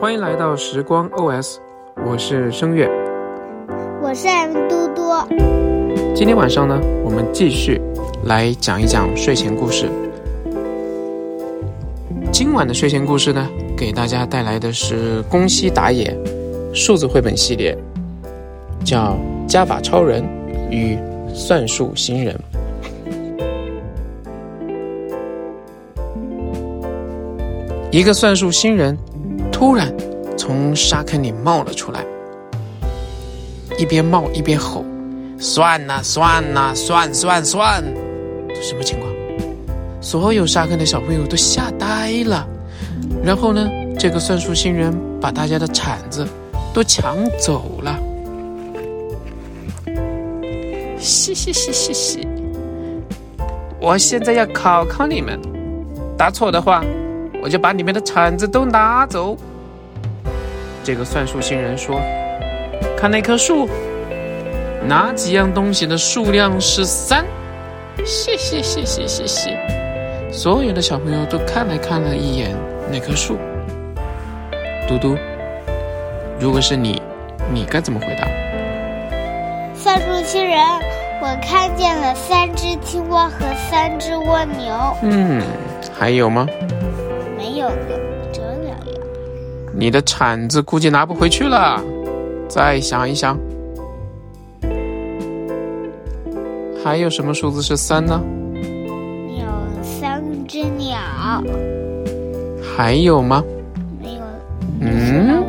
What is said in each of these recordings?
欢迎来到时光 OS，我是声月，我是 M 嘟嘟。今天晚上呢，我们继续来讲一讲睡前故事。今晚的睡前故事呢，给大家带来的是宫西达也数字绘本系列，叫《加法超人与算术新人》。一个算术新人突然从沙坑里冒了出来，一边冒一边吼：“算呐算呐算算算！”这什么情况？所有沙坑的小朋友都吓呆了。然后呢，这个算术新人把大家的铲子都抢走了。嘻嘻嘻嘻嘻！我现在要考考你们，答错的话。我就把你们的铲子都拿走。这个算术新人说：“看那棵树，哪几样东西的数量是三？”谢谢谢谢谢谢！所有的小朋友都看了看了一眼那棵树。嘟嘟，如果是你，你该怎么回答？算术新人，我看见了三只青蛙和三只蜗牛。嗯，还有吗？没有了。你的铲子估计拿不回去了，再想一想。还有什么数字是三呢？有三只鸟。还有吗？没有了。嗯？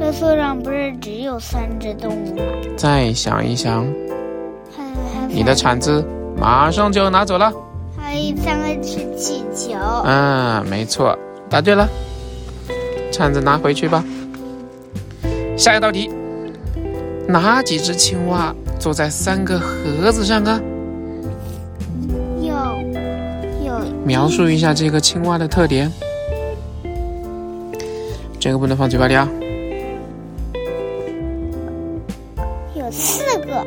这树上不是只有三只动物吗？再想一想。你的铲子马上就要拿走了。还有三个是气球。嗯，没错，答对了。铲子拿回去吧。下一道题，哪几只青蛙坐在三个盒子上啊？有有。描述一下这个青蛙的特点。这个不能放嘴巴里啊。有四个。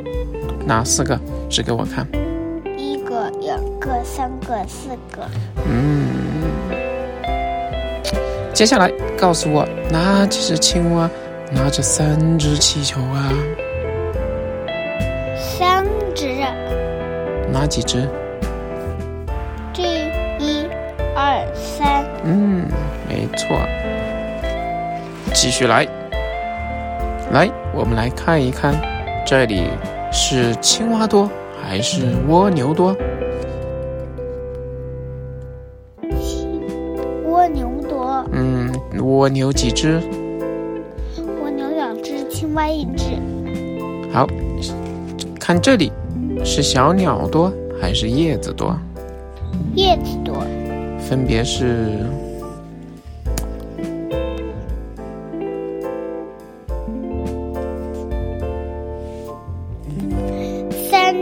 哪四个？指给我看。一个两个、三个、四个。嗯，接下来告诉我，哪几只青蛙拿着三只气球啊？三只。哪几只？这一、二、三。嗯，没错。继续来，来，我们来看一看，这里是青蛙多还是蜗牛多？蜗牛几只？蜗牛两只，青蛙一只。好，看这里，是小鸟多还是叶子多？叶子多。分别是三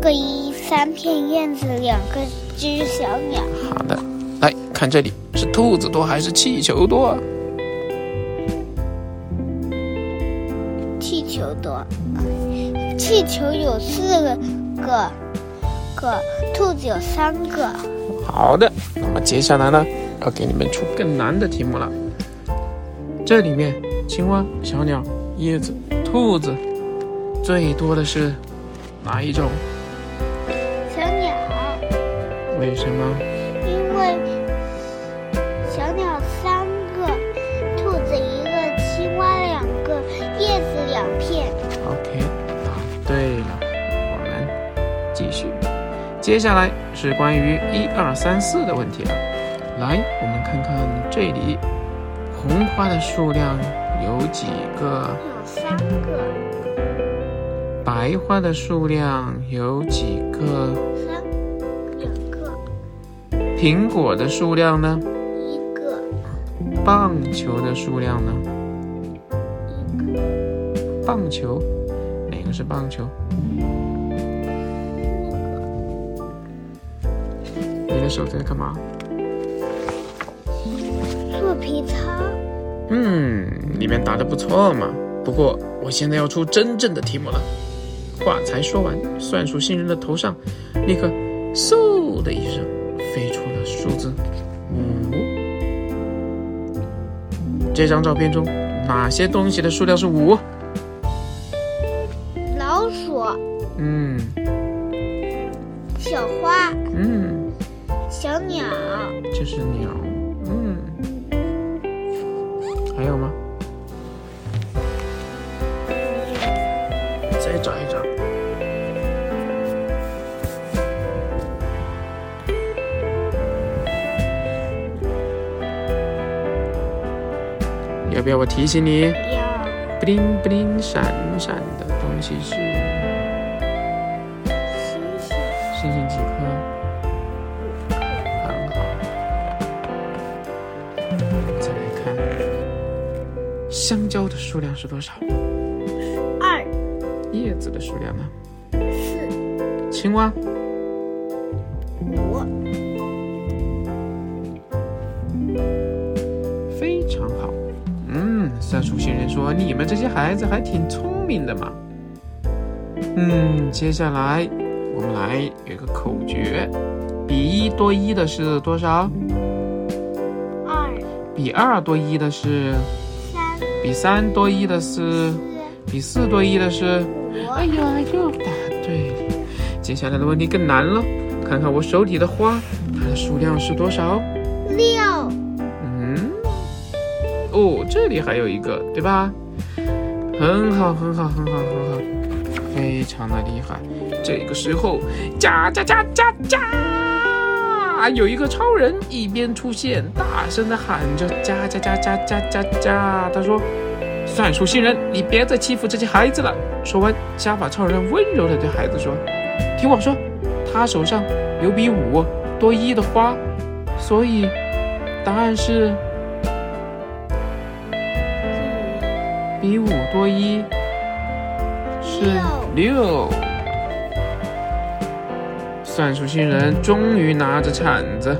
个一三片叶子，两个只小鸟。好的，来看这里，是兔子多还是气球多？气球有四个，个，个兔子有三个。好的，那么接下来呢，要给你们出更难的题目了。这里面青蛙、小鸟、叶子、兔子，最多的是哪一种？小鸟。为什么？接下来是关于一二三四的问题了。来，我们看看这里，红花的数量有几个？有三个。白花的数量有几个？三，两个。苹果的数量呢？一个。棒球的数量呢？一个棒球，哪个是棒球？的手在干嘛？做皮草。嗯，里面答的不错嘛。不过我现在要出真正的题目了。话才说完，算术新人的头上立刻嗖的一声飞出了数字五。这张照片中哪些东西的数量是五？老鼠、嗯小花、小鸟、这是鸟。嗯，还有吗？再找一找。要不要我提醒你？要布灵不灵闪闪的东西是香蕉的数量是多少？二、叶子的数量呢？四、青蛙、五、非常好。嗯，算术星人说你们这些孩子还挺聪明的嘛。嗯，接下来我们来有一个口诀，比一多一的是多少？二、比二多一的是？三、比三多一的是？比四多一的是？五、哎呀，又答对了。接下来的问题更难了，看看我手里的花，它的数量是多少？六、嗯，哦，这里还有一个，对吧？很好，很好，很好，很好，非常的厉害。这个时候，加加加加加，有一个超人一边出现，大声的喊着加加加加加加加。他说：“算术新人，你别再欺负这些孩子了。”说完，加法超人温柔的对孩子说：“听我说，他手上有比五多一的花，所以答案是比五多一是六。算术新人终于拿着铲子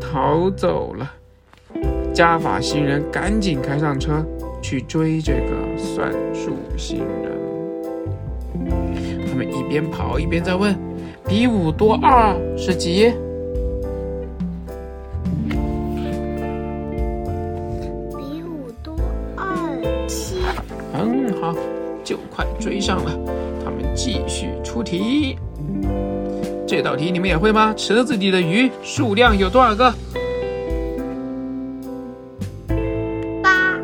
逃走了，加法新人赶紧开上车去追这个算术新人。他们一边跑一边在问：比五多二是几？比五多二七。很好，就快追上了。他们继续出题。这道题你们也会吗？池子里的鱼数量有多少个？八、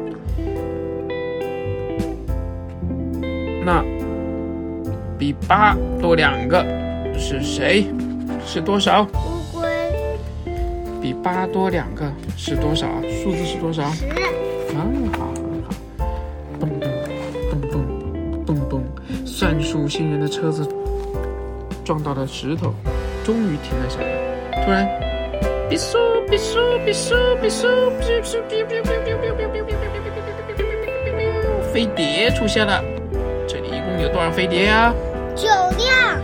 那比八多两个是谁？是多少？乌龟、比八多两个是多少？数字是多少？十、很好，很好。咚咚咚咚咚咚，算术新人的车子撞到了石头，终于停了下来。突然，比苏比苏比苏比苏比苏比比比比比比比比比飞碟出现了。这里一共有多少飞碟呀？九辆、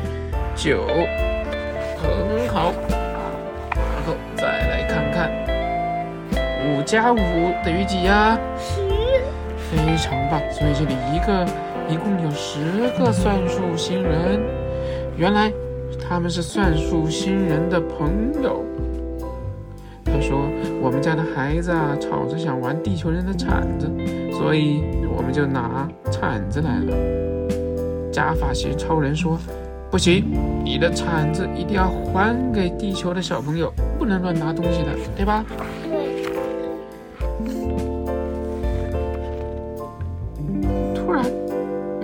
九，很好。然后再来看看，五加五等于几呀？十、非常棒，所以这里一个一共有十个算术新人，原来他们是算术新人的朋友。他说：“我们家的孩子啊，吵着想玩地球人的铲子，所以我们就拿铲子来了。”加法系超人说：“不行，你的铲子一定要还给地球的小朋友，不能乱拿东西的，对吧？”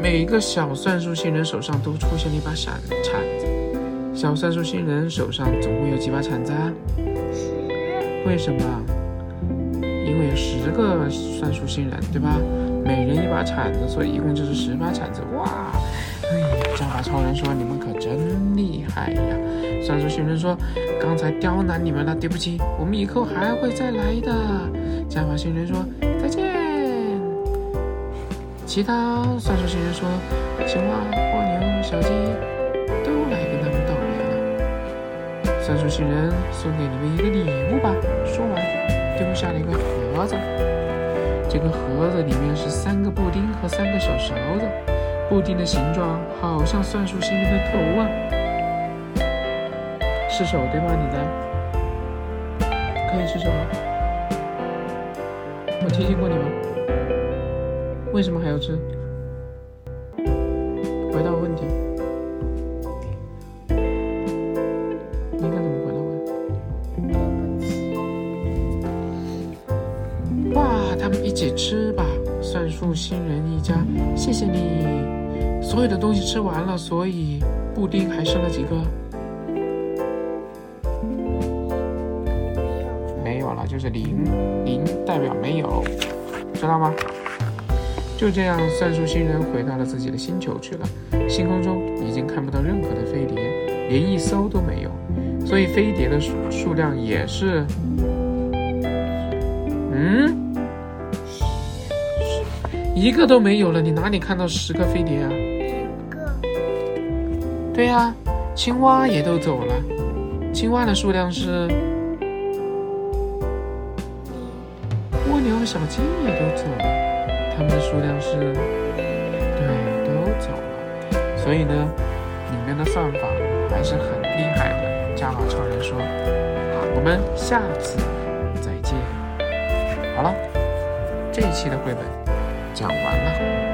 每个小算术新人手上都出现了一把铲铲子。小算术新人手上总共有几把铲子啊？十、为什么？因为有十个算术新人，对吧？每人一把铲子，所以一共就是十把铲子。哇！哎呀，加法超人说你们可真厉害呀！算术新人说刚才刁难你们了，对不起，我们以后还会再来的。加法新人说。其他算术新人说，青蛙、蜗牛、小鸡都来跟他们道别了。算术新人送给你们一个礼物吧。说完，丢下了一个盒子。这个盒子里面是三个布丁和三个小勺子，布丁的形状好像算术新人的头啊。是手对吗？你的可以是手吗？我提醒过你吗？为什么还要吃？回答问题。应该怎么回答我？哇，他们一起吃吧，算术新人一家，谢谢你。所有的东西吃完了，所以布丁还剩了几个？没有了，就是零，零代表没有，知道吗？就这样，算术星人回到了自己的星球去了。星空中已经看不到任何的飞碟，连一艘都没有，所以飞碟的数数量也是，嗯，一个都没有了。你哪里看到十个飞碟啊？一个。对呀，青蛙也都走了，青蛙的数量是，蜗牛和小鸡也都走了。他们的数量是，对，都走了。所以呢，里面的算法还是很厉害的。加法超人说：“我们下次再见。”好了，这一期的绘本讲完了。